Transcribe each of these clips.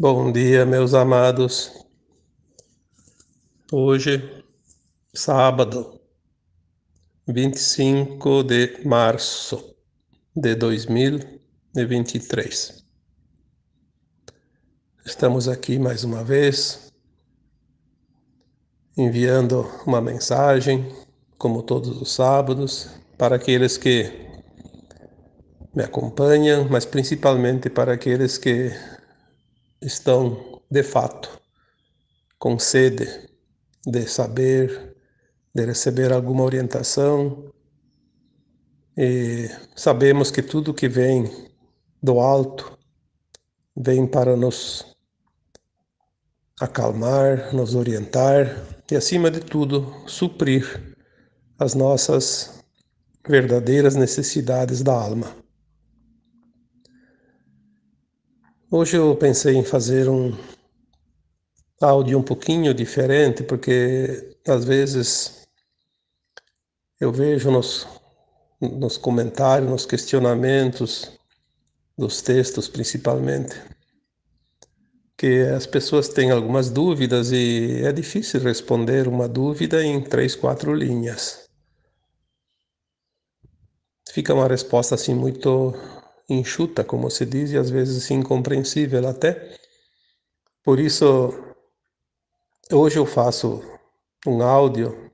Bom dia, meus amados. Hoje, sábado, 25 de março de 2023. Estamos aqui mais uma vez, enviando uma mensagem, como todos os sábados, para aqueles que me acompanham, mas principalmente para aqueles que estão, de fato, com sede de saber, de receber alguma orientação. E sabemos que tudo que vem do alto vem para nos acalmar, nos orientar e, acima de tudo, suprir as nossas verdadeiras necessidades da alma. Hoje eu pensei em fazer um áudio um pouquinho diferente, porque às vezes eu vejo nos, nos comentários, nos questionamentos dos textos principalmente, que as pessoas têm algumas dúvidas e é difícil responder uma dúvida em três, quatro linhas. Fica uma resposta assim muito enxuta, como se diz, e às vezes incompreensível até. Por isso, hoje eu faço um áudio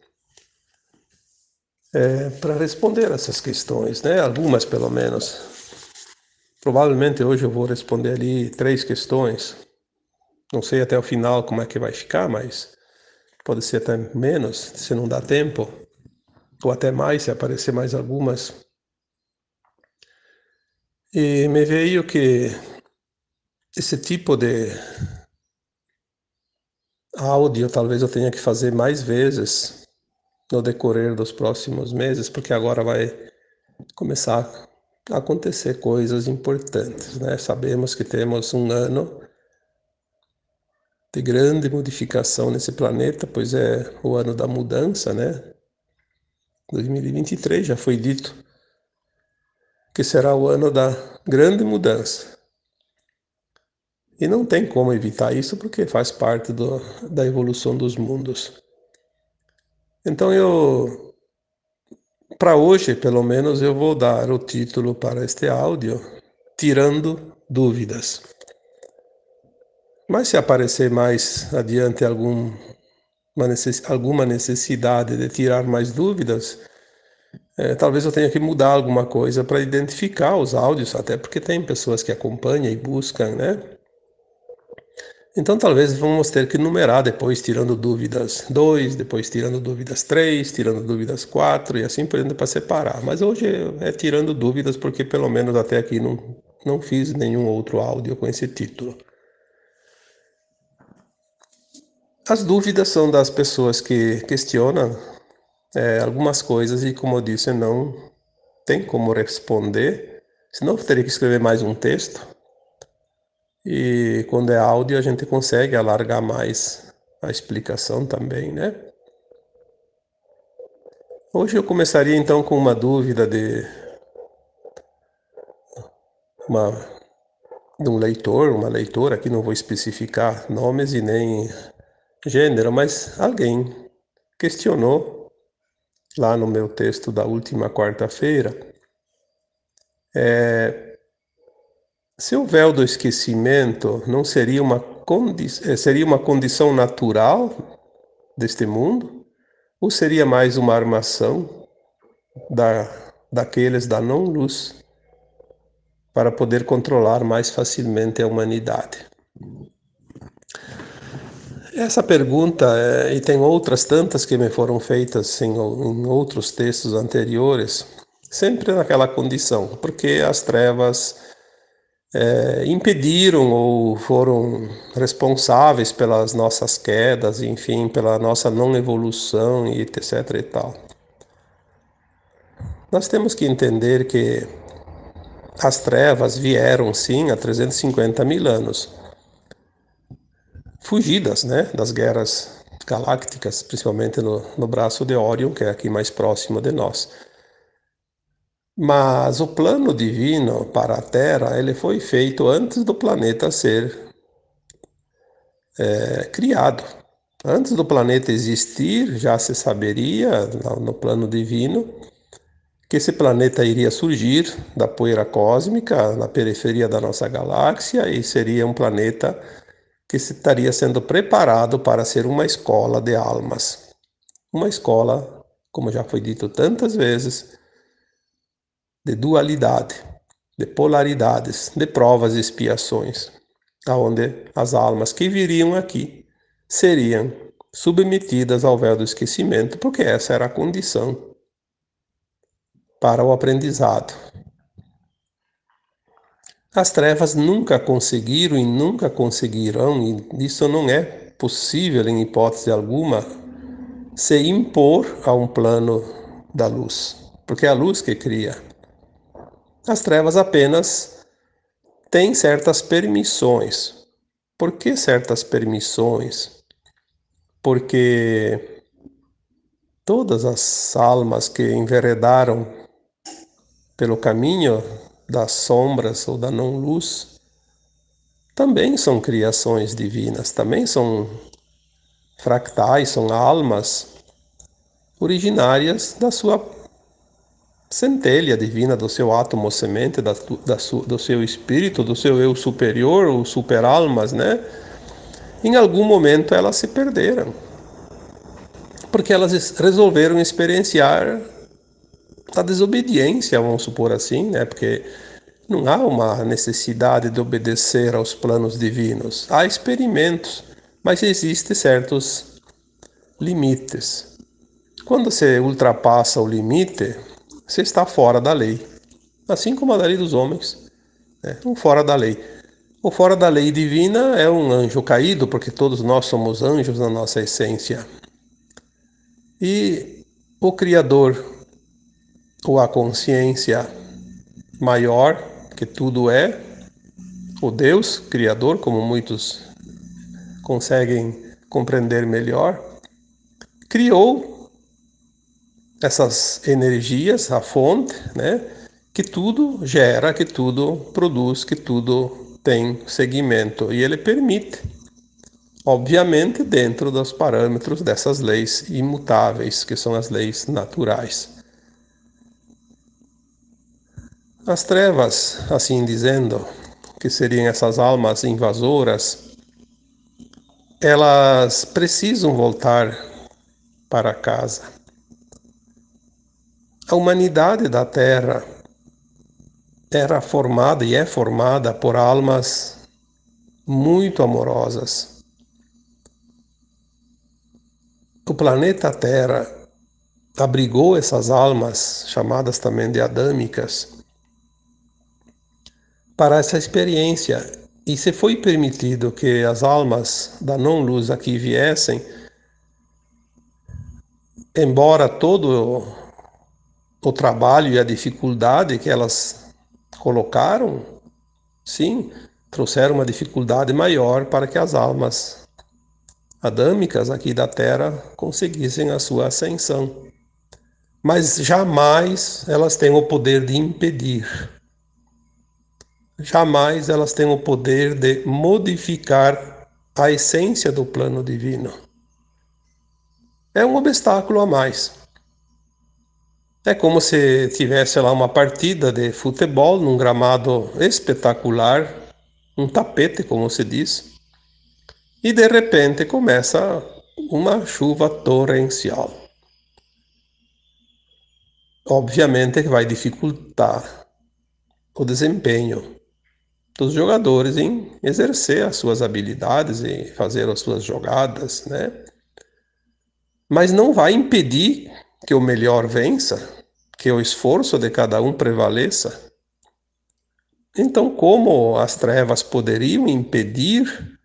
é, para responder essas questões, né? Algumas pelo menos. Provavelmente hoje eu vou responder ali três questões. Não sei até o final como é que vai ficar, mas pode ser até menos, se não dá tempo, ou até mais, se aparecer mais algumas. E me veio que esse tipo de áudio talvez eu tenha que fazer mais vezes no decorrer dos próximos meses, porque agora vai começar a acontecer coisas importantes, né? Sabemos que temos um ano de grande modificação nesse planeta, pois é o ano da mudança, né? 2023 já foi dito que será o ano da grande mudança. E não tem como evitar isso porque faz parte do, da evolução dos mundos. Então eu, para hoje pelo menos, eu vou dar o título para este áudio, Tirando Dúvidas. Mas se aparecer mais adiante algum, necess, alguma necessidade de tirar mais dúvidas, é, talvez eu tenha que mudar alguma coisa para identificar os áudios, até porque tem pessoas que acompanham e buscam, né? Então talvez vamos ter que numerar depois, tirando dúvidas 2, depois tirando dúvidas 3, tirando dúvidas 4 e assim por diante para separar. Mas hoje é tirando dúvidas porque pelo menos até aqui não, não fiz nenhum outro áudio com esse título. As dúvidas são das pessoas que questionam é, algumas coisas e, como eu disse, não tem como responder, senão eu teria que escrever mais um texto. E quando é áudio, a gente consegue alargar mais a explicação também, né? Hoje eu começaria então com uma dúvida de uma de um leitor, uma leitora, aqui não vou especificar nomes e nem gênero, mas alguém questionou lá no meu texto da última quarta-feira, é, se o véu do esquecimento não seria uma, condi é, seria uma condição natural deste mundo, ou seria mais uma armação da, daqueles da não-luz para poder controlar mais facilmente a humanidade? Essa pergunta, é, e tem outras tantas que me foram feitas em, em outros textos anteriores, sempre naquela condição, porque as trevas é, impediram ou foram responsáveis pelas nossas quedas, enfim, pela nossa não evolução e etc e tal. Nós temos que entender que as trevas vieram sim há 350 mil anos fugidas né, das guerras galácticas, principalmente no, no braço de Orion, que é aqui mais próximo de nós. Mas o plano divino para a Terra ele foi feito antes do planeta ser é, criado. Antes do planeta existir, já se saberia, no plano divino, que esse planeta iria surgir da poeira cósmica na periferia da nossa galáxia e seria um planeta que estaria sendo preparado para ser uma escola de almas. Uma escola, como já foi dito tantas vezes, de dualidade, de polaridades, de provas e expiações, aonde as almas que viriam aqui seriam submetidas ao véu do esquecimento, porque essa era a condição para o aprendizado. As trevas nunca conseguiram e nunca conseguirão, e isso não é possível em hipótese alguma, se impor a um plano da luz, porque é a luz que cria. As trevas apenas têm certas permissões. Por que certas permissões? Porque todas as almas que enveredaram pelo caminho das sombras ou da não-luz também são criações divinas, também são fractais, são almas originárias da sua centelha divina, do seu átomo semente, da, da, do seu espírito, do seu eu superior, ou superalmas, né? Em algum momento elas se perderam, porque elas resolveram experienciar a desobediência, vamos supor assim, né? Porque não há uma necessidade de obedecer aos planos divinos. Há experimentos, mas existem certos limites. Quando você ultrapassa o limite, você está fora da lei, assim como a lei dos homens, né? um fora da lei. O fora da lei divina é um anjo caído, porque todos nós somos anjos na nossa essência. E o Criador ou a consciência maior que tudo é, o Deus Criador, como muitos conseguem compreender melhor, criou essas energias, a fonte, né, que tudo gera, que tudo produz, que tudo tem segmento e ele permite, obviamente dentro dos parâmetros dessas leis imutáveis, que são as leis naturais. As trevas, assim dizendo, que seriam essas almas invasoras, elas precisam voltar para casa. A humanidade da Terra era formada e é formada por almas muito amorosas. O planeta Terra abrigou essas almas, chamadas também de adâmicas, para essa experiência. E se foi permitido que as almas da não-luz aqui viessem, embora todo o trabalho e a dificuldade que elas colocaram, sim, trouxeram uma dificuldade maior para que as almas adâmicas aqui da Terra conseguissem a sua ascensão. Mas jamais elas têm o poder de impedir jamais elas têm o poder de modificar a essência do plano divino. É um obstáculo a mais. É como se tivesse lá uma partida de futebol num gramado espetacular, um tapete, como se diz, e de repente começa uma chuva torrencial. Obviamente que vai dificultar o desempenho dos jogadores em exercer as suas habilidades e fazer as suas jogadas, né? Mas não vai impedir que o melhor vença, que o esforço de cada um prevaleça. Então, como as trevas poderiam impedir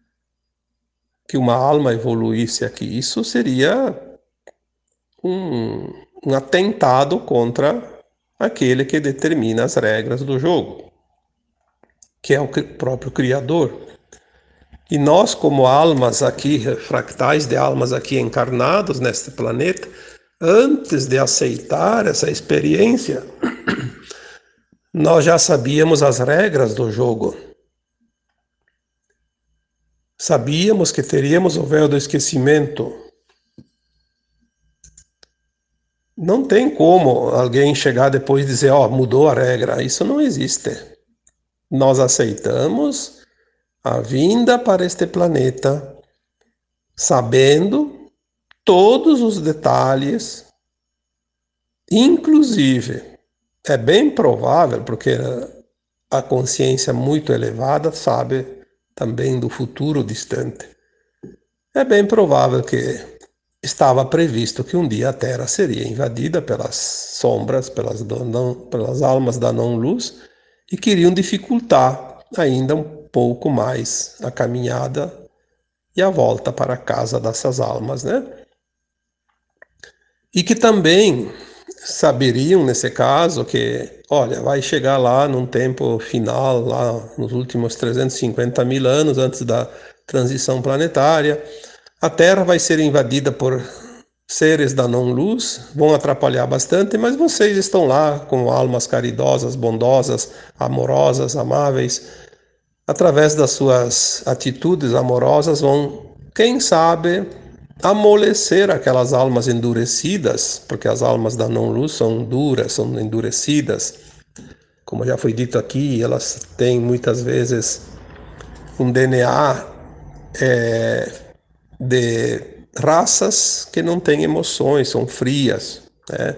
que uma alma evoluísse aqui? Isso seria um, um atentado contra aquele que determina as regras do jogo que é o próprio Criador. E nós, como almas aqui, fractais de almas aqui encarnados neste planeta, antes de aceitar essa experiência, nós já sabíamos as regras do jogo. Sabíamos que teríamos o véu do esquecimento. Não tem como alguém chegar depois e dizer, ó, oh, mudou a regra. Isso não existe. Nós aceitamos a vinda para este planeta sabendo todos os detalhes, inclusive é bem provável, porque a consciência muito elevada sabe também do futuro distante. É bem provável que estava previsto que um dia a Terra seria invadida pelas sombras, pelas, pelas almas da não-luz, e queriam dificultar ainda um pouco mais a caminhada e a volta para a casa dessas almas, né? E que também saberiam, nesse caso, que, olha, vai chegar lá num tempo final, lá nos últimos 350 mil anos antes da transição planetária, a Terra vai ser invadida por seres da não-luz, vão atrapalhar bastante, mas vocês estão lá com almas caridosas, bondosas, amorosas, amáveis. Através das suas atitudes amorosas, vão, quem sabe, amolecer aquelas almas endurecidas, porque as almas da não-luz são duras, são endurecidas. Como já foi dito aqui, elas têm muitas vezes um DNA é, de raças que não têm emoções, são frias, né?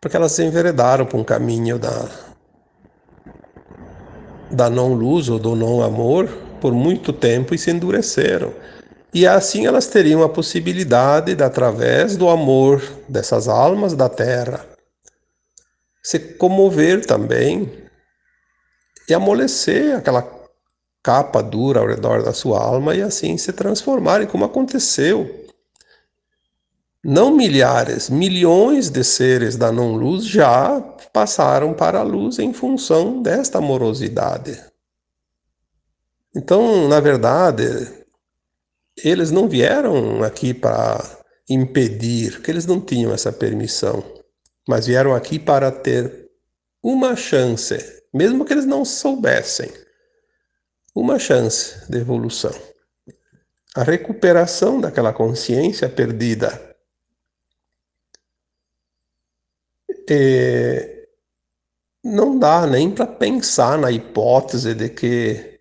porque elas se enveredaram por um caminho da, da não-luz ou do não-amor por muito tempo e se endureceram. E assim elas teriam a possibilidade de, através do amor dessas almas da terra, se comover também e amolecer aquela capa dura ao redor da sua alma e assim se transformarem, como aconteceu. Não milhares, milhões de seres da não-luz já passaram para a luz em função desta amorosidade. Então, na verdade, eles não vieram aqui para impedir, porque eles não tinham essa permissão, mas vieram aqui para ter uma chance, mesmo que eles não soubessem, uma chance de evolução. A recuperação daquela consciência perdida. E não dá nem para pensar na hipótese de que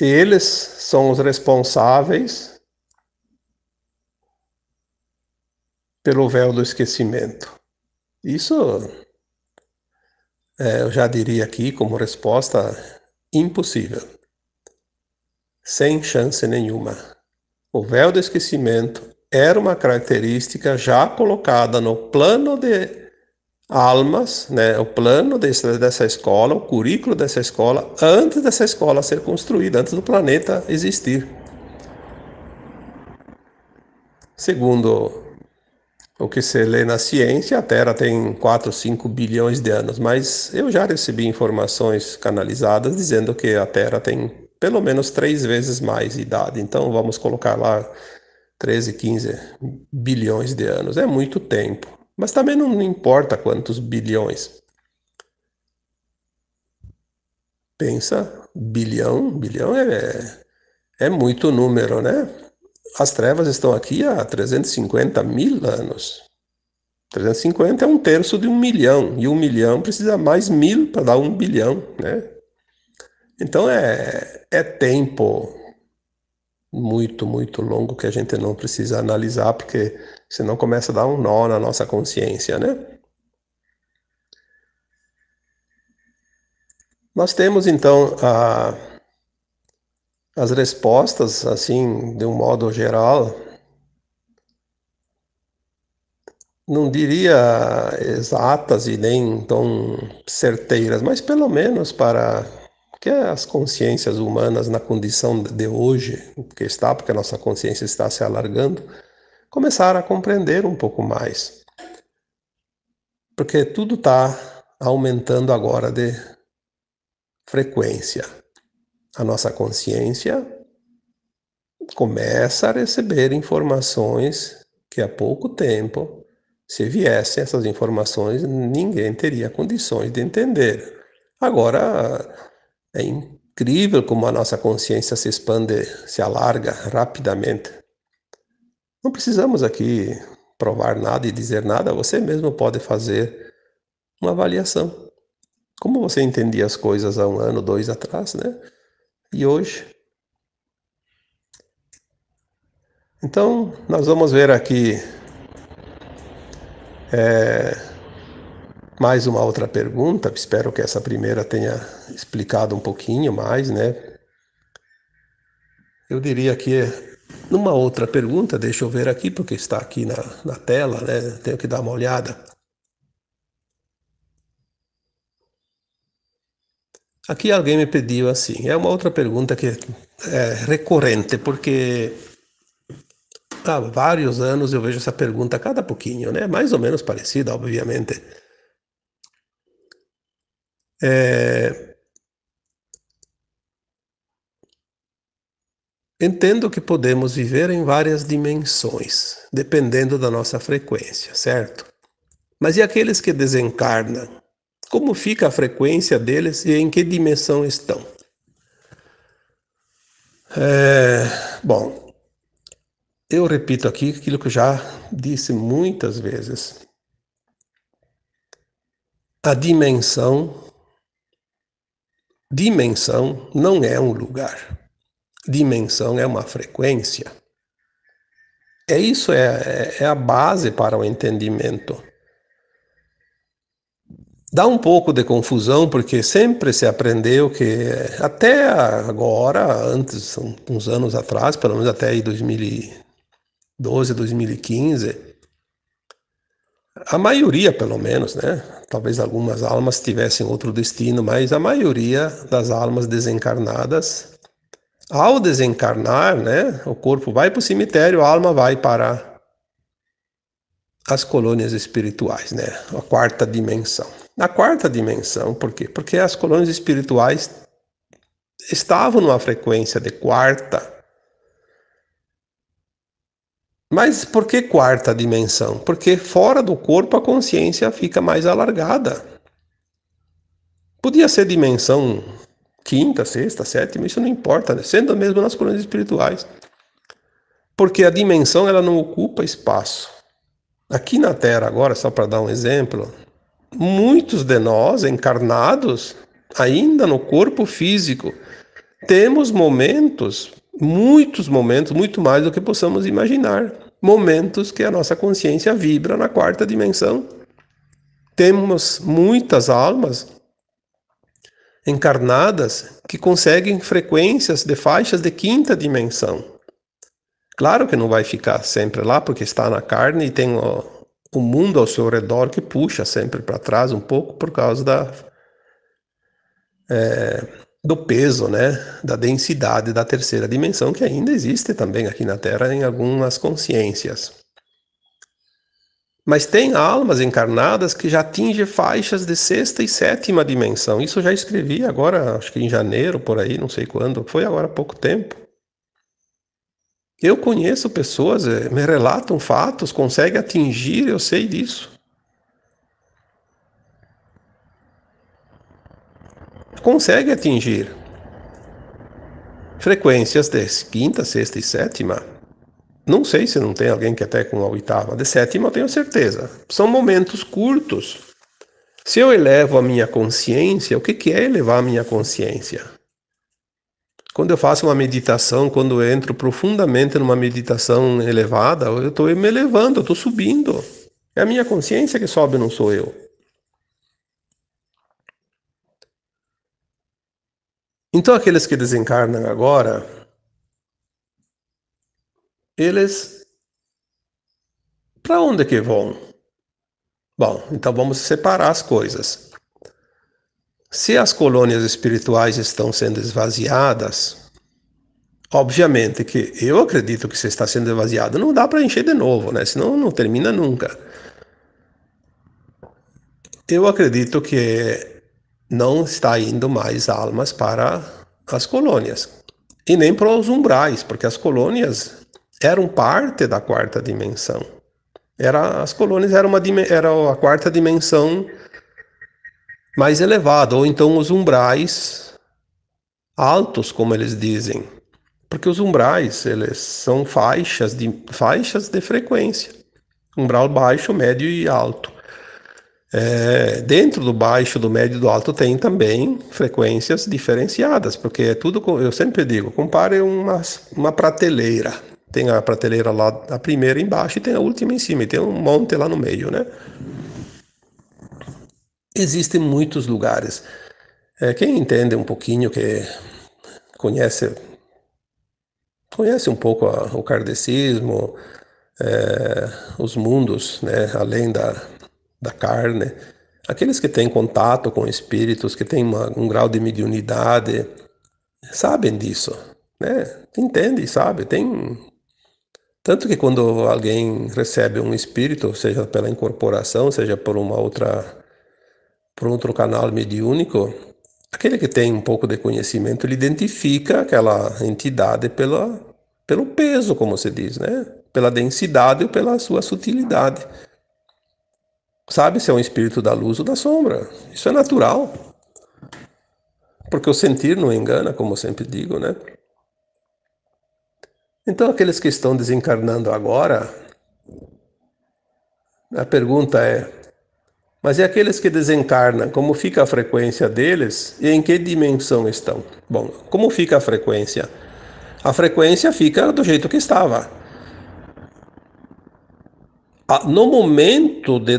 eles são os responsáveis pelo véu do esquecimento. Isso é, eu já diria aqui como resposta impossível. Sem chance nenhuma. O véu do esquecimento era uma característica já colocada no plano de almas, né, o plano desse, dessa escola, o currículo dessa escola, antes dessa escola ser construída, antes do planeta existir. Segundo o que se lê na ciência, a Terra tem 4, 5 bilhões de anos, mas eu já recebi informações canalizadas dizendo que a Terra tem pelo menos três vezes mais idade. Então vamos colocar lá 13, 15 bilhões de anos. É muito tempo. Mas também não importa quantos bilhões. Pensa, bilhão, bilhão é, é muito número, né? As trevas estão aqui há 350 mil anos. 350 é um terço de um milhão, e um milhão precisa mais mil para dar um bilhão, né? Então é, é tempo muito, muito longo que a gente não precisa analisar, porque senão começa a dar um nó na nossa consciência, né? Nós temos então a, as respostas, assim, de um modo geral, não diria exatas e nem tão certeiras, mas pelo menos para que as consciências humanas na condição de hoje, que está, porque a nossa consciência está se alargando, começaram a compreender um pouco mais. Porque tudo está aumentando agora de frequência. A nossa consciência começa a receber informações que há pouco tempo, se viessem essas informações, ninguém teria condições de entender. Agora, é incrível como a nossa consciência se expande, se alarga rapidamente. Não precisamos aqui provar nada e dizer nada, você mesmo pode fazer uma avaliação. Como você entendia as coisas há um ano, dois atrás, né? E hoje? Então, nós vamos ver aqui é, mais uma outra pergunta. Espero que essa primeira tenha explicado um pouquinho mais, né? Eu diria que numa outra pergunta, deixa eu ver aqui, porque está aqui na, na tela, né? Tenho que dar uma olhada. Aqui alguém me pediu assim, é uma outra pergunta que é recorrente, porque há vários anos eu vejo essa pergunta cada pouquinho, né? Mais ou menos parecida, obviamente. É... Entendo que podemos viver em várias dimensões, dependendo da nossa frequência, certo? Mas e aqueles que desencarnam? Como fica a frequência deles e em que dimensão estão? É, bom, eu repito aqui aquilo que eu já disse muitas vezes. A dimensão, dimensão não é um lugar. Dimensão é uma frequência. É isso é, é a base para o entendimento. Dá um pouco de confusão, porque sempre se aprendeu que, até agora, antes, uns anos atrás, pelo menos até 2012, 2015, a maioria, pelo menos, né? Talvez algumas almas tivessem outro destino, mas a maioria das almas desencarnadas, ao desencarnar, né? O corpo vai para o cemitério, a alma vai para as colônias espirituais, né? A quarta dimensão. Na quarta dimensão, por quê? Porque as colônias espirituais estavam numa frequência de quarta. Mas por que quarta dimensão? Porque fora do corpo a consciência fica mais alargada. Podia ser dimensão quinta, sexta, sétima, isso não importa, né? sendo mesmo nas colônias espirituais. Porque a dimensão ela não ocupa espaço. Aqui na Terra, agora, só para dar um exemplo, muitos de nós, encarnados, ainda no corpo físico, temos momentos, muitos momentos, muito mais do que possamos imaginar. Momentos que a nossa consciência vibra na quarta dimensão. Temos muitas almas encarnadas que conseguem frequências de faixas de quinta dimensão. Claro que não vai ficar sempre lá, porque está na carne e tem o mundo ao seu redor que puxa sempre para trás um pouco por causa da, é, do peso, né, da densidade da terceira dimensão que ainda existe também aqui na Terra em algumas consciências. Mas tem almas encarnadas que já atingem faixas de sexta e sétima dimensão. Isso eu já escrevi agora, acho que em janeiro, por aí, não sei quando, foi agora há pouco tempo. Eu conheço pessoas, eh, me relatam fatos, conseguem atingir, eu sei disso. Consegue atingir frequências de quinta, sexta e sétima. Não sei se não tem alguém que até com a oitava. De sétima eu tenho certeza. São momentos curtos. Se eu elevo a minha consciência, o que é elevar a minha consciência? Quando eu faço uma meditação, quando eu entro profundamente numa meditação elevada, eu estou me elevando, eu estou subindo. É a minha consciência que sobe, não sou eu. Então, aqueles que desencarnam agora, eles. Para onde que vão? Bom, então vamos separar as coisas. Se as colônias espirituais estão sendo esvaziadas, obviamente que eu acredito que se está sendo esvaziado, não dá para encher de novo, né? Senão não termina nunca. Eu acredito que não está indo mais almas para as colônias e nem para os umbrais, porque as colônias eram parte da quarta dimensão. Era, as colônias eram uma, era a quarta dimensão mais elevado, ou então os umbrais altos, como eles dizem, porque os umbrais eles são faixas de faixas de frequência, umbral baixo, médio e alto. É, dentro do baixo, do médio e do alto tem também frequências diferenciadas, porque é tudo, eu sempre digo, compare uma, uma prateleira. Tem a prateleira lá, a primeira embaixo e tem a última em cima, e tem um monte lá no meio, né? Existem muitos lugares. É, quem entende um pouquinho, que conhece conhece um pouco a, o kardecismo, é, os mundos, né, além da, da carne, aqueles que têm contato com espíritos, que têm uma, um grau de mediunidade, sabem disso, né? Entende, sabe? Tem tanto que quando alguém recebe um espírito, seja pela incorporação, seja por uma outra por outro canal mediúnico, aquele que tem um pouco de conhecimento, ele identifica aquela entidade pela, pelo peso, como se diz, né? Pela densidade ou pela sua sutilidade sabe se é um espírito da luz ou da sombra. Isso é natural. Porque o sentir não engana, como eu sempre digo, né? Então, aqueles que estão desencarnando agora, a pergunta é: mas e aqueles que desencarnam, como fica a frequência deles e em que dimensão estão? Bom, como fica a frequência? A frequência fica do jeito que estava. No momento de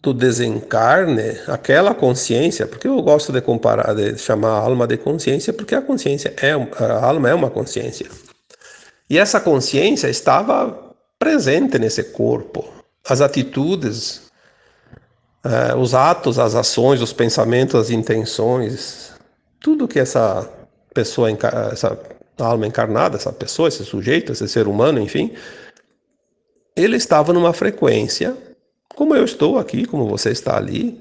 do desencarne, aquela consciência, porque eu gosto de comparar, de chamar a alma de consciência, porque a consciência é a alma é uma consciência. E essa consciência estava presente nesse corpo. As atitudes, eh, os atos, as ações, os pensamentos, as intenções, tudo que essa pessoa, essa alma encarnada, essa pessoa, esse sujeito, esse ser humano, enfim, ele estava numa frequência como eu estou aqui, como você está ali.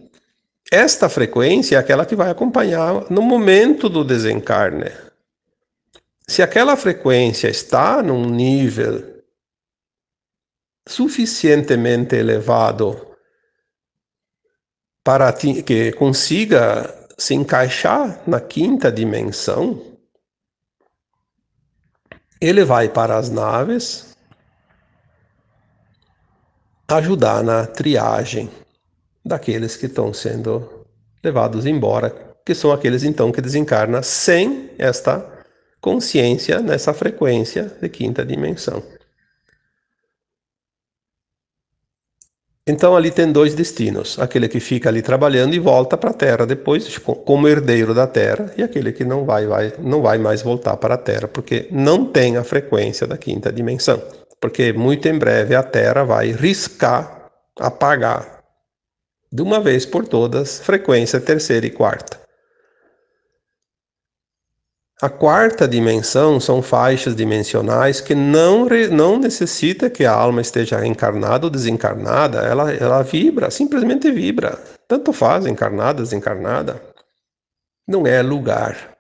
Esta frequência é aquela que vai acompanhar no momento do desencarne. Se aquela frequência está num nível suficientemente elevado para que consiga se encaixar na quinta dimensão, ele vai para as naves ajudar na triagem daqueles que estão sendo levados embora, que são aqueles então que desencarnam sem esta consciência nessa frequência de quinta dimensão. Então ali tem dois destinos: aquele que fica ali trabalhando e volta para a Terra depois, como herdeiro da Terra, e aquele que não vai, vai, não vai mais voltar para a Terra, porque não tem a frequência da quinta dimensão porque muito em breve a Terra vai riscar, apagar de uma vez por todas frequência terceira e quarta. A quarta dimensão são faixas dimensionais que não, não necessita que a alma esteja encarnada ou desencarnada, ela, ela vibra, simplesmente vibra. Tanto faz, encarnada, desencarnada. Não é lugar.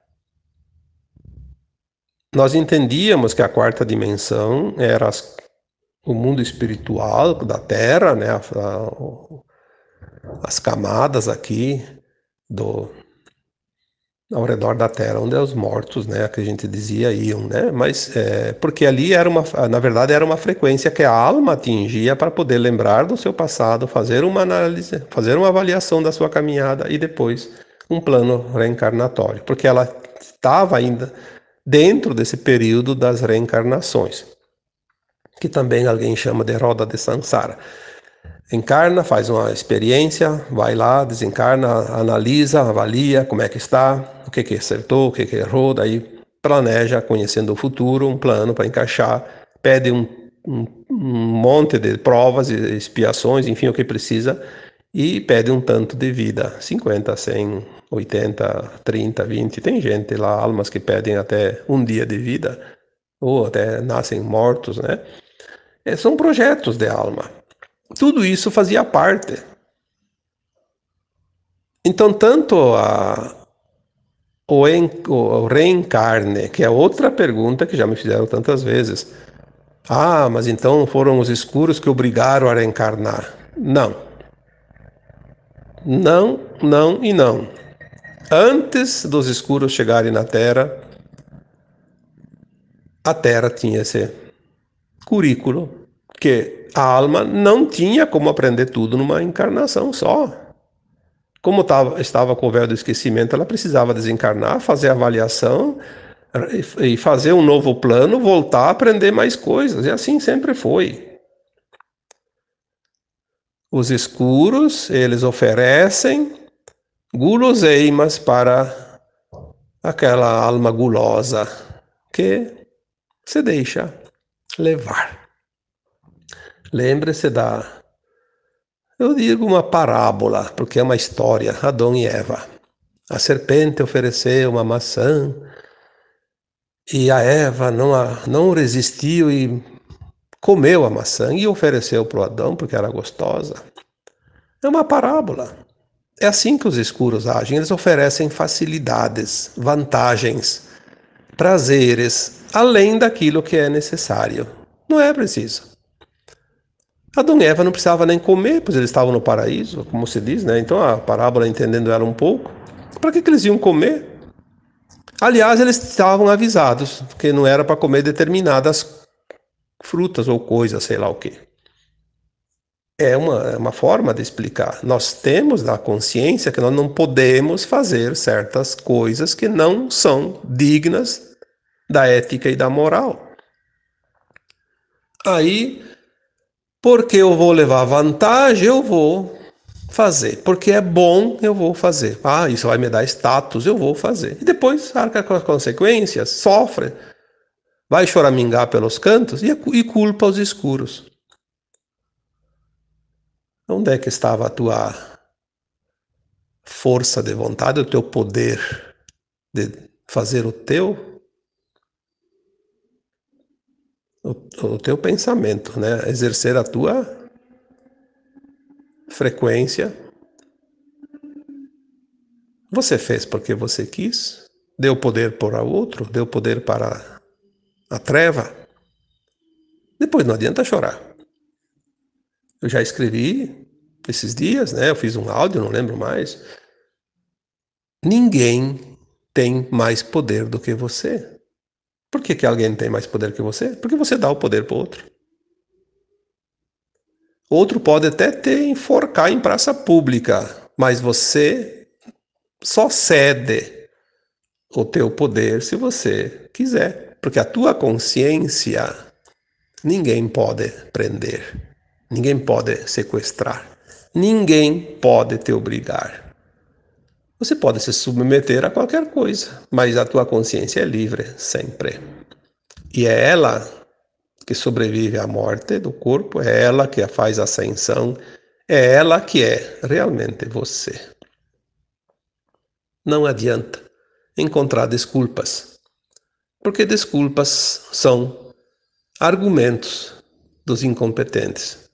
Nós entendíamos que a quarta dimensão era as, o mundo espiritual da Terra, né, a, a, as camadas aqui do ao redor da Terra, onde os mortos, né, que a gente dizia iam, né, mas é, porque ali era uma, na verdade era uma frequência que a alma atingia para poder lembrar do seu passado, fazer uma análise, fazer uma avaliação da sua caminhada e depois um plano reencarnatório, porque ela estava ainda dentro desse período das reencarnações, que também alguém chama de roda de Sansara. Encarna, faz uma experiência, vai lá, desencarna, analisa, avalia como é que está, o que, que acertou, o que, que errou, daí planeja, conhecendo o futuro, um plano para encaixar, pede um, um, um monte de provas expiações, enfim, o que precisa, e pede um tanto de vida, 50, 100, 80, 30, 20. Tem gente lá, almas que pedem até um dia de vida, ou até nascem mortos, né? É, são projetos de alma. Tudo isso fazia parte. Então, tanto a, o, en, o reencarne, que é outra pergunta que já me fizeram tantas vezes. Ah, mas então foram os escuros que obrigaram a reencarnar. Não. Não, não e não. Antes dos escuros chegarem na Terra, a Terra tinha esse currículo que a alma não tinha como aprender tudo numa encarnação só. Como tava, estava com o véu do esquecimento, ela precisava desencarnar, fazer avaliação e fazer um novo plano, voltar a aprender mais coisas. E assim sempre foi. Os escuros, eles oferecem guloseimas para aquela alma gulosa que se deixa levar. Lembre-se da. Eu digo uma parábola, porque é uma história, Adão e Eva. A serpente ofereceu uma maçã e a Eva não, a, não resistiu e comeu a maçã e ofereceu para o Adão porque era gostosa. É uma parábola. É assim que os escuros agem, eles oferecem facilidades, vantagens, prazeres, além daquilo que é necessário. Não é preciso. Adão e Eva não precisavam nem comer, pois eles estavam no paraíso, como se diz, né? Então a parábola, entendendo ela um pouco, para que, que eles iam comer? Aliás, eles estavam avisados que não era para comer determinadas frutas ou coisas, sei lá o que é uma, é uma forma de explicar. Nós temos a consciência que nós não podemos fazer certas coisas que não são dignas da ética e da moral. Aí, porque eu vou levar vantagem, eu vou fazer. Porque é bom, eu vou fazer. Ah, isso vai me dar status, eu vou fazer. E depois arca com as consequências, sofre, vai choramingar pelos cantos e, e culpa os escuros. Onde é que estava a tua força de vontade, o teu poder de fazer o teu o, o teu pensamento, né? Exercer a tua frequência. Você fez porque você quis, deu poder para outro, deu poder para a treva. Depois não adianta chorar. Eu já escrevi esses dias, né? Eu fiz um áudio, não lembro mais. Ninguém tem mais poder do que você. Por que, que alguém tem mais poder que você? Porque você dá o poder para o outro. Outro pode até te enforcar em praça pública, mas você só cede o teu poder se você quiser, porque a tua consciência ninguém pode prender. Ninguém pode sequestrar. Ninguém pode te obrigar. Você pode se submeter a qualquer coisa, mas a tua consciência é livre sempre. E é ela que sobrevive à morte do corpo, é ela que faz a ascensão, é ela que é realmente você. Não adianta encontrar desculpas, porque desculpas são argumentos dos incompetentes.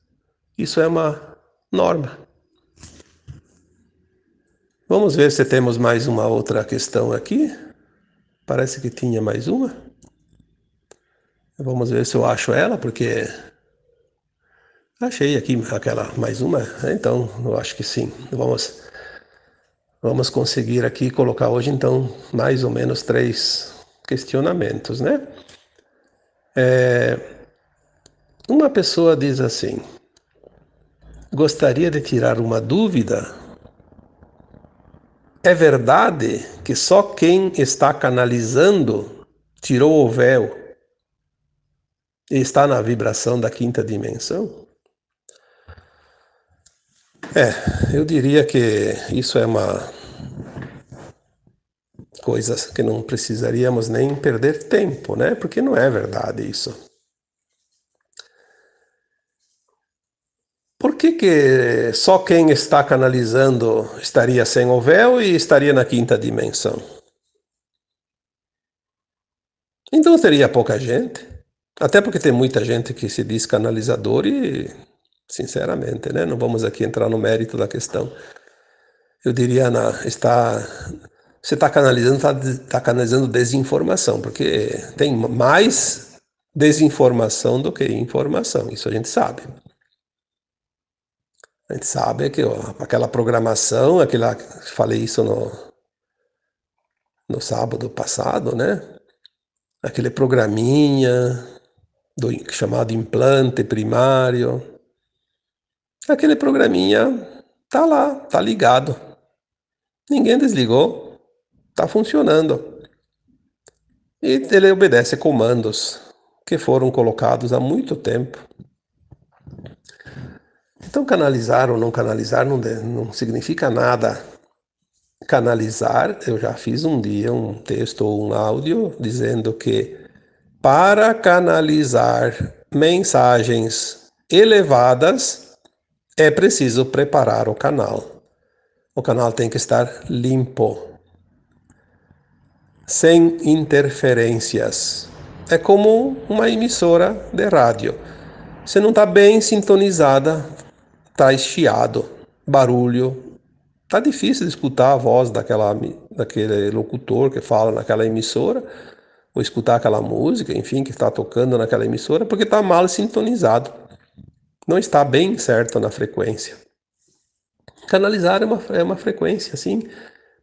Isso é uma norma. Vamos ver se temos mais uma outra questão aqui. Parece que tinha mais uma. Vamos ver se eu acho ela, porque achei aqui aquela mais uma. Então, eu acho que sim. Vamos vamos conseguir aqui colocar hoje então mais ou menos três questionamentos, né? É, uma pessoa diz assim: gostaria de tirar uma dúvida. É verdade que só quem está canalizando tirou o véu e está na vibração da quinta dimensão? É, eu diria que isso é uma coisa que não precisaríamos nem perder tempo, né? Porque não é verdade isso. Por que, que só quem está canalizando estaria sem o véu e estaria na quinta dimensão? Então teria pouca gente. Até porque tem muita gente que se diz canalizador e, sinceramente, né, não vamos aqui entrar no mérito da questão. Eu diria, na, está, você está canalizando, está, está canalizando desinformação, porque tem mais desinformação do que informação, isso a gente sabe. A gente sabe que ó, aquela programação, aquela, falei isso no, no sábado passado, né? Aquele programinha do chamado implante primário. Aquele programinha tá lá, tá ligado. Ninguém desligou, tá funcionando. E ele obedece comandos que foram colocados há muito tempo. Então, canalizar ou não canalizar não, não significa nada. Canalizar, eu já fiz um dia um texto ou um áudio dizendo que para canalizar mensagens elevadas é preciso preparar o canal. O canal tem que estar limpo, sem interferências. É como uma emissora de rádio. Você não está bem sintonizada, traz chiado, barulho. Tá difícil de escutar a voz daquela, daquele locutor que fala naquela emissora, ou escutar aquela música, enfim, que está tocando naquela emissora, porque está mal sintonizado. Não está bem certo na frequência. Canalizar é uma, é uma frequência, sim,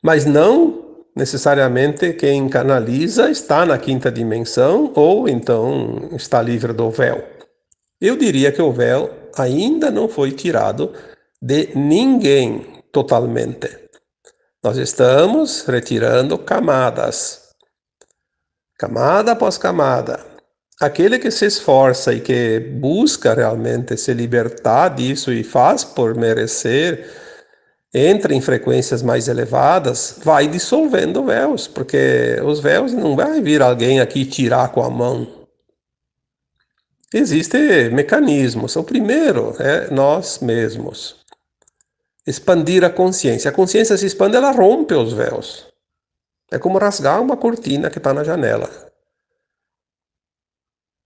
mas não necessariamente quem canaliza está na quinta dimensão ou então está livre do véu. Eu diria que o véu ainda não foi tirado de ninguém totalmente. Nós estamos retirando camadas, camada após camada. Aquele que se esforça e que busca realmente se libertar disso e faz por merecer, entra em frequências mais elevadas, vai dissolvendo véus, porque os véus não vai vir alguém aqui tirar com a mão. Existem mecanismos. O primeiro é nós mesmos. Expandir a consciência. A consciência se expande, ela rompe os véus. É como rasgar uma cortina que está na janela.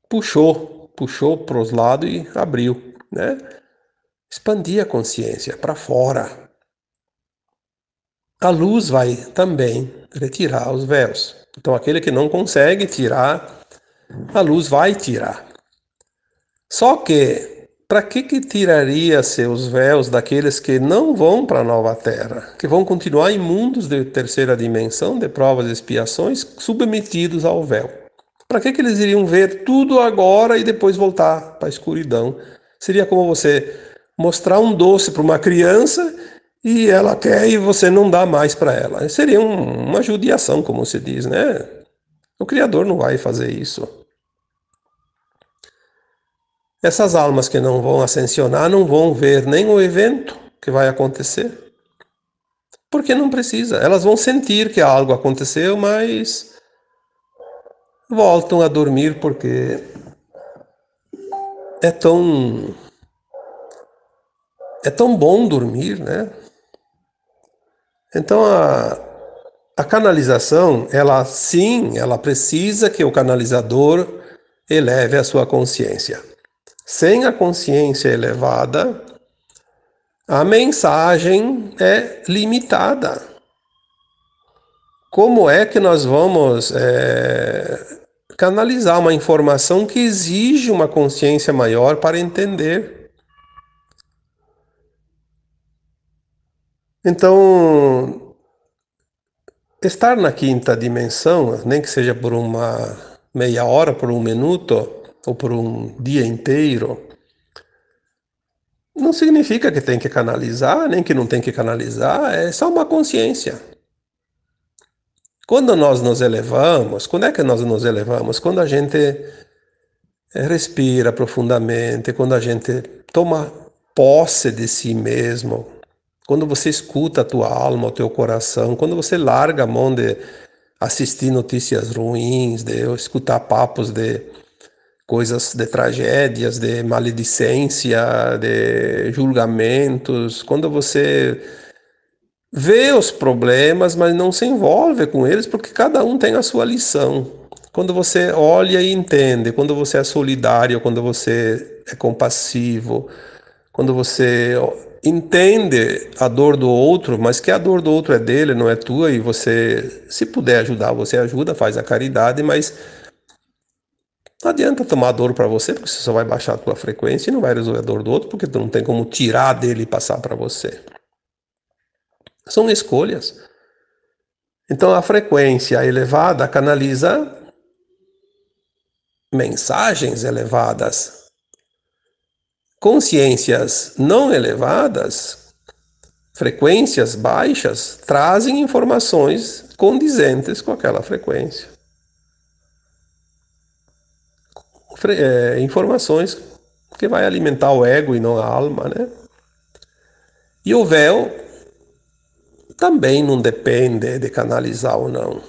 Puxou, puxou para os lados e abriu. Né? Expandir a consciência para fora. A luz vai também retirar os véus. Então, aquele que não consegue tirar, a luz vai tirar. Só que, para que, que tiraria seus véus daqueles que não vão para a nova terra, que vão continuar imundos de terceira dimensão, de provas e expiações, submetidos ao véu? Para que, que eles iriam ver tudo agora e depois voltar para a escuridão? Seria como você mostrar um doce para uma criança e ela quer e você não dá mais para ela. Seria um, uma judiação, como se diz, né? O Criador não vai fazer isso. Essas almas que não vão ascensionar não vão ver nem o evento que vai acontecer. Porque não precisa. Elas vão sentir que algo aconteceu, mas voltam a dormir porque é tão é tão bom dormir, né? Então a, a canalização, ela sim, ela precisa que o canalizador eleve a sua consciência. Sem a consciência elevada, a mensagem é limitada. Como é que nós vamos é, canalizar uma informação que exige uma consciência maior para entender? Então, estar na quinta dimensão, nem que seja por uma meia hora, por um minuto, ou por um dia inteiro, não significa que tem que canalizar, nem que não tem que canalizar, é só uma consciência. Quando nós nos elevamos, quando é que nós nos elevamos? Quando a gente respira profundamente, quando a gente toma posse de si mesmo, quando você escuta a tua alma, o teu coração, quando você larga a mão de assistir notícias ruins, de escutar papos de coisas de tragédias, de maledicência, de julgamentos, quando você vê os problemas, mas não se envolve com eles, porque cada um tem a sua lição. Quando você olha e entende, quando você é solidário, quando você é compassivo, quando você entende a dor do outro, mas que a dor do outro é dele, não é tua, e você, se puder ajudar, você ajuda, faz a caridade, mas não adianta tomar dor para você, porque você só vai baixar a tua frequência e não vai resolver a dor do outro, porque tu não tem como tirar dele e passar para você. São escolhas. Então a frequência elevada canaliza mensagens elevadas. Consciências não elevadas, frequências baixas, trazem informações condizentes com aquela frequência. É, informações que vai alimentar o ego e não a alma, né? E o véu também não depende de canalizar ou não.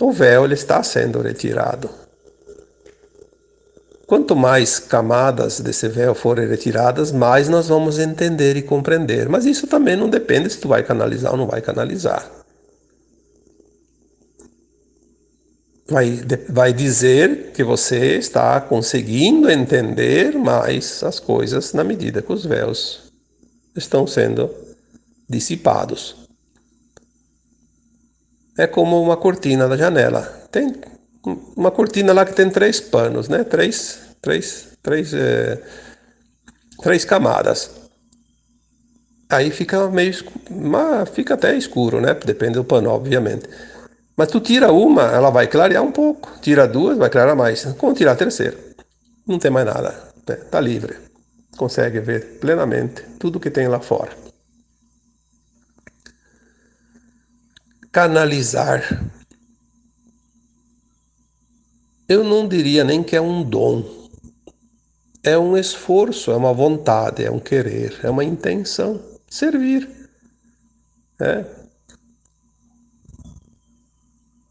O véu ele está sendo retirado. Quanto mais camadas desse véu forem retiradas, mais nós vamos entender e compreender. Mas isso também não depende se tu vai canalizar ou não vai canalizar. Vai, vai dizer que você está conseguindo entender mais as coisas na medida que os véus estão sendo dissipados. É como uma cortina da janela. Tem uma cortina lá que tem três panos, né? Três, três, três, é, três camadas. Aí fica meio, fica até escuro, né? Depende do pano, obviamente. Mas tu tira uma, ela vai clarear um pouco. Tira duas, vai clarear mais. Quando tirar a terceira, não tem mais nada. Está livre. Consegue ver plenamente tudo que tem lá fora. Canalizar. Eu não diria nem que é um dom. É um esforço, é uma vontade, é um querer, é uma intenção. Servir. É,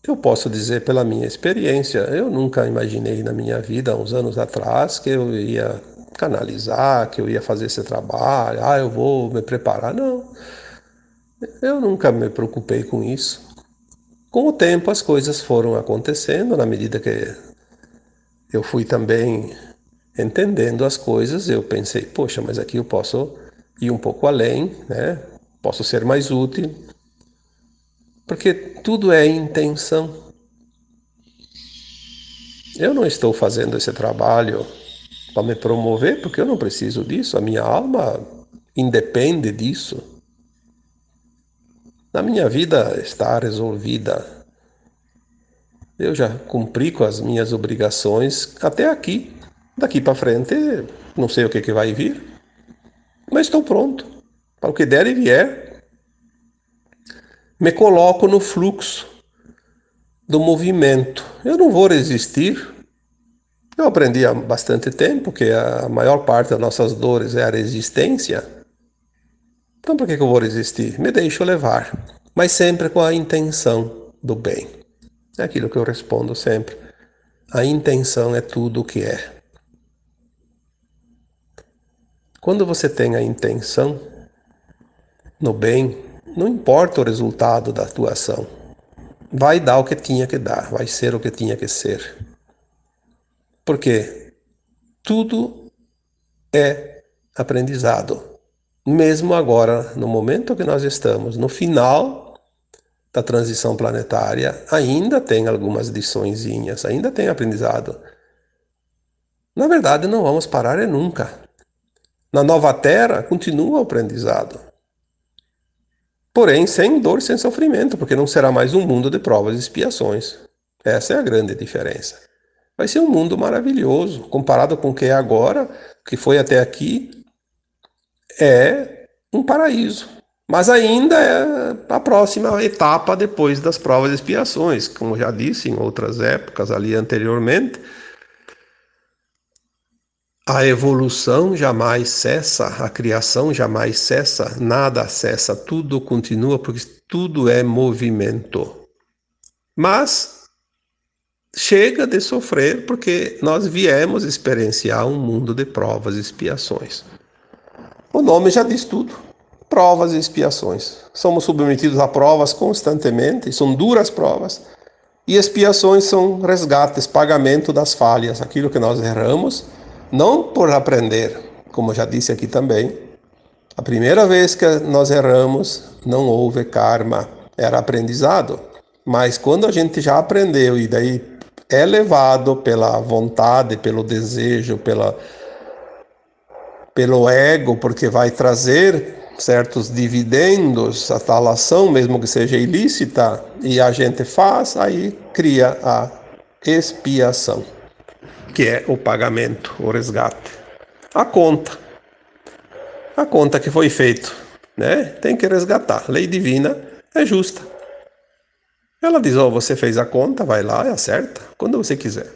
eu posso dizer pela minha experiência, eu nunca imaginei na minha vida, uns anos atrás, que eu ia canalizar, que eu ia fazer esse trabalho, ah, eu vou me preparar. Não. Eu nunca me preocupei com isso. Com o tempo as coisas foram acontecendo, na medida que eu fui também entendendo as coisas, eu pensei, poxa, mas aqui eu posso ir um pouco além, né? Posso ser mais útil, porque tudo é intenção. Eu não estou fazendo esse trabalho para me promover, porque eu não preciso disso, a minha alma independe disso. Na minha vida está resolvida. Eu já cumpri com as minhas obrigações até aqui. Daqui para frente, não sei o que, que vai vir, mas estou pronto para o que der e vier me coloco no fluxo do movimento. Eu não vou resistir. Eu aprendi há bastante tempo que a maior parte das nossas dores é a resistência. Então, por que eu vou resistir? Me deixo levar, mas sempre com a intenção do bem. É aquilo que eu respondo sempre. A intenção é tudo o que é. Quando você tem a intenção no bem, não importa o resultado da tua ação. Vai dar o que tinha que dar, vai ser o que tinha que ser. Porque tudo é aprendizado. Mesmo agora, no momento que nós estamos, no final da transição planetária, ainda tem algumas liçõezinhas, ainda tem aprendizado. Na verdade, não vamos parar é nunca. Na nova Terra, continua o aprendizado porém sem dor sem sofrimento, porque não será mais um mundo de provas e expiações. Essa é a grande diferença. Vai ser um mundo maravilhoso, comparado com o que é agora, que foi até aqui, é um paraíso. Mas ainda é a próxima etapa depois das provas e expiações, como já disse em outras épocas ali anteriormente, a evolução jamais cessa, a criação jamais cessa, nada cessa, tudo continua porque tudo é movimento. Mas chega de sofrer porque nós viemos experienciar um mundo de provas e expiações. O nome já diz tudo. Provas e expiações. Somos submetidos a provas constantemente, são duras provas. E expiações são resgates, pagamento das falhas, aquilo que nós erramos não por aprender, como já disse aqui também. A primeira vez que nós erramos, não houve karma, era aprendizado. Mas quando a gente já aprendeu e daí é levado pela vontade, pelo desejo, pela, pelo ego, porque vai trazer certos dividendos, a tal ação, mesmo que seja ilícita, e a gente faz, aí cria a expiação, que é o pagamento, o resgate. A conta. A conta que foi feito, né? Tem que resgatar. Lei divina é justa. Ela diz: "Ó, oh, você fez a conta, vai lá e acerta quando você quiser".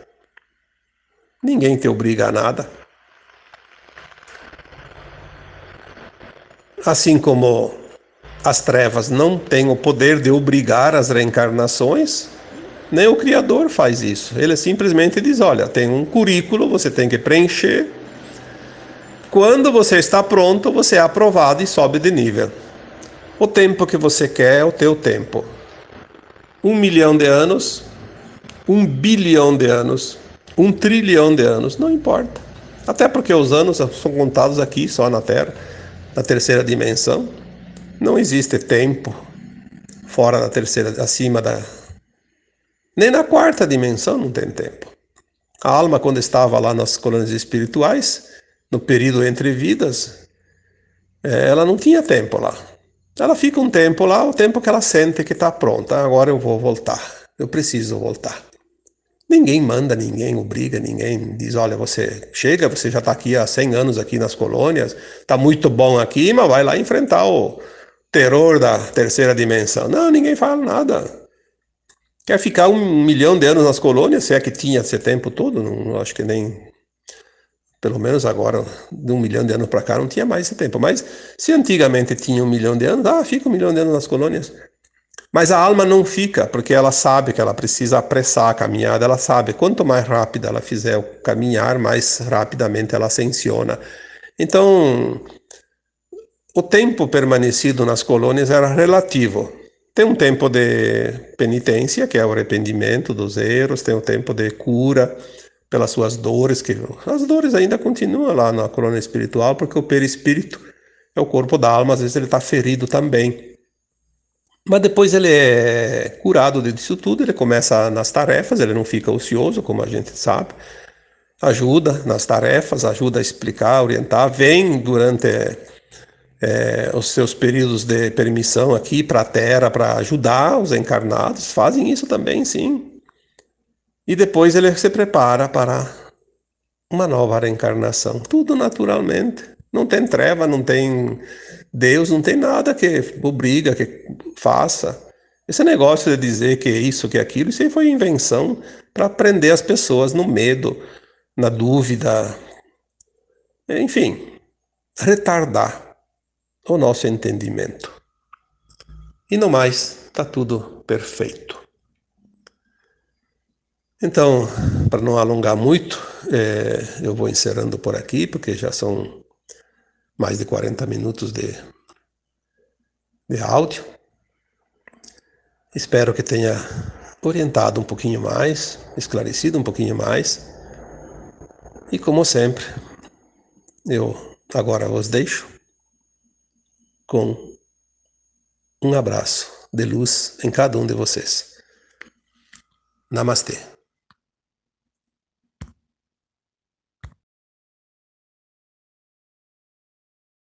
Ninguém te obriga a nada. Assim como as trevas não têm o poder de obrigar as reencarnações, nem o Criador faz isso. Ele simplesmente diz: olha, tem um currículo, você tem que preencher. Quando você está pronto, você é aprovado e sobe de nível. O tempo que você quer é o teu tempo. Um milhão de anos, um bilhão de anos, um trilhão de anos, não importa. Até porque os anos são contados aqui só na Terra na terceira dimensão. Não existe tempo fora da terceira, acima da. Nem na quarta dimensão não tem tempo. A alma, quando estava lá nas colônias espirituais, no período entre vidas, é, ela não tinha tempo lá. Ela fica um tempo lá, o tempo que ela sente que está pronta. Agora eu vou voltar. Eu preciso voltar. Ninguém manda ninguém, obriga ninguém, diz, olha, você chega, você já está aqui há 100 anos aqui nas colônias, está muito bom aqui, mas vai lá enfrentar o terror da terceira dimensão. Não, ninguém fala nada. Quer ficar um milhão de anos nas colônias, se é que tinha esse tempo todo, não acho que nem pelo menos agora, de um milhão de anos para cá, não tinha mais esse tempo. Mas se antigamente tinha um milhão de anos, ah, fica um milhão de anos nas colônias. Mas a alma não fica, porque ela sabe que ela precisa apressar a caminhada, ela sabe, quanto mais rápida ela fizer o caminhar, mais rapidamente ela ascensiona. Então, o tempo permanecido nas colônias era relativo. Tem um tempo de penitência, que é o arrependimento dos erros, tem o um tempo de cura pelas suas dores, que as dores ainda continuam lá na colônia espiritual, porque o perispírito é o corpo da alma, às vezes ele está ferido também. Mas depois ele é curado disso tudo, ele começa nas tarefas, ele não fica ocioso, como a gente sabe. Ajuda nas tarefas, ajuda a explicar, orientar, vem durante é, os seus períodos de permissão aqui para a Terra para ajudar os encarnados, fazem isso também, sim. E depois ele se prepara para uma nova reencarnação, tudo naturalmente. Não tem treva, não tem Deus, não tem nada que obriga, que faça. Esse negócio de dizer que é isso, que é aquilo, isso aí foi invenção para prender as pessoas no medo, na dúvida. Enfim, retardar o nosso entendimento. E no mais, está tudo perfeito. Então, para não alongar muito, é, eu vou encerrando por aqui, porque já são mais de 40 minutos de, de áudio. Espero que tenha orientado um pouquinho mais, esclarecido um pouquinho mais. E como sempre, eu agora vos deixo com um abraço de luz em cada um de vocês. Namastê.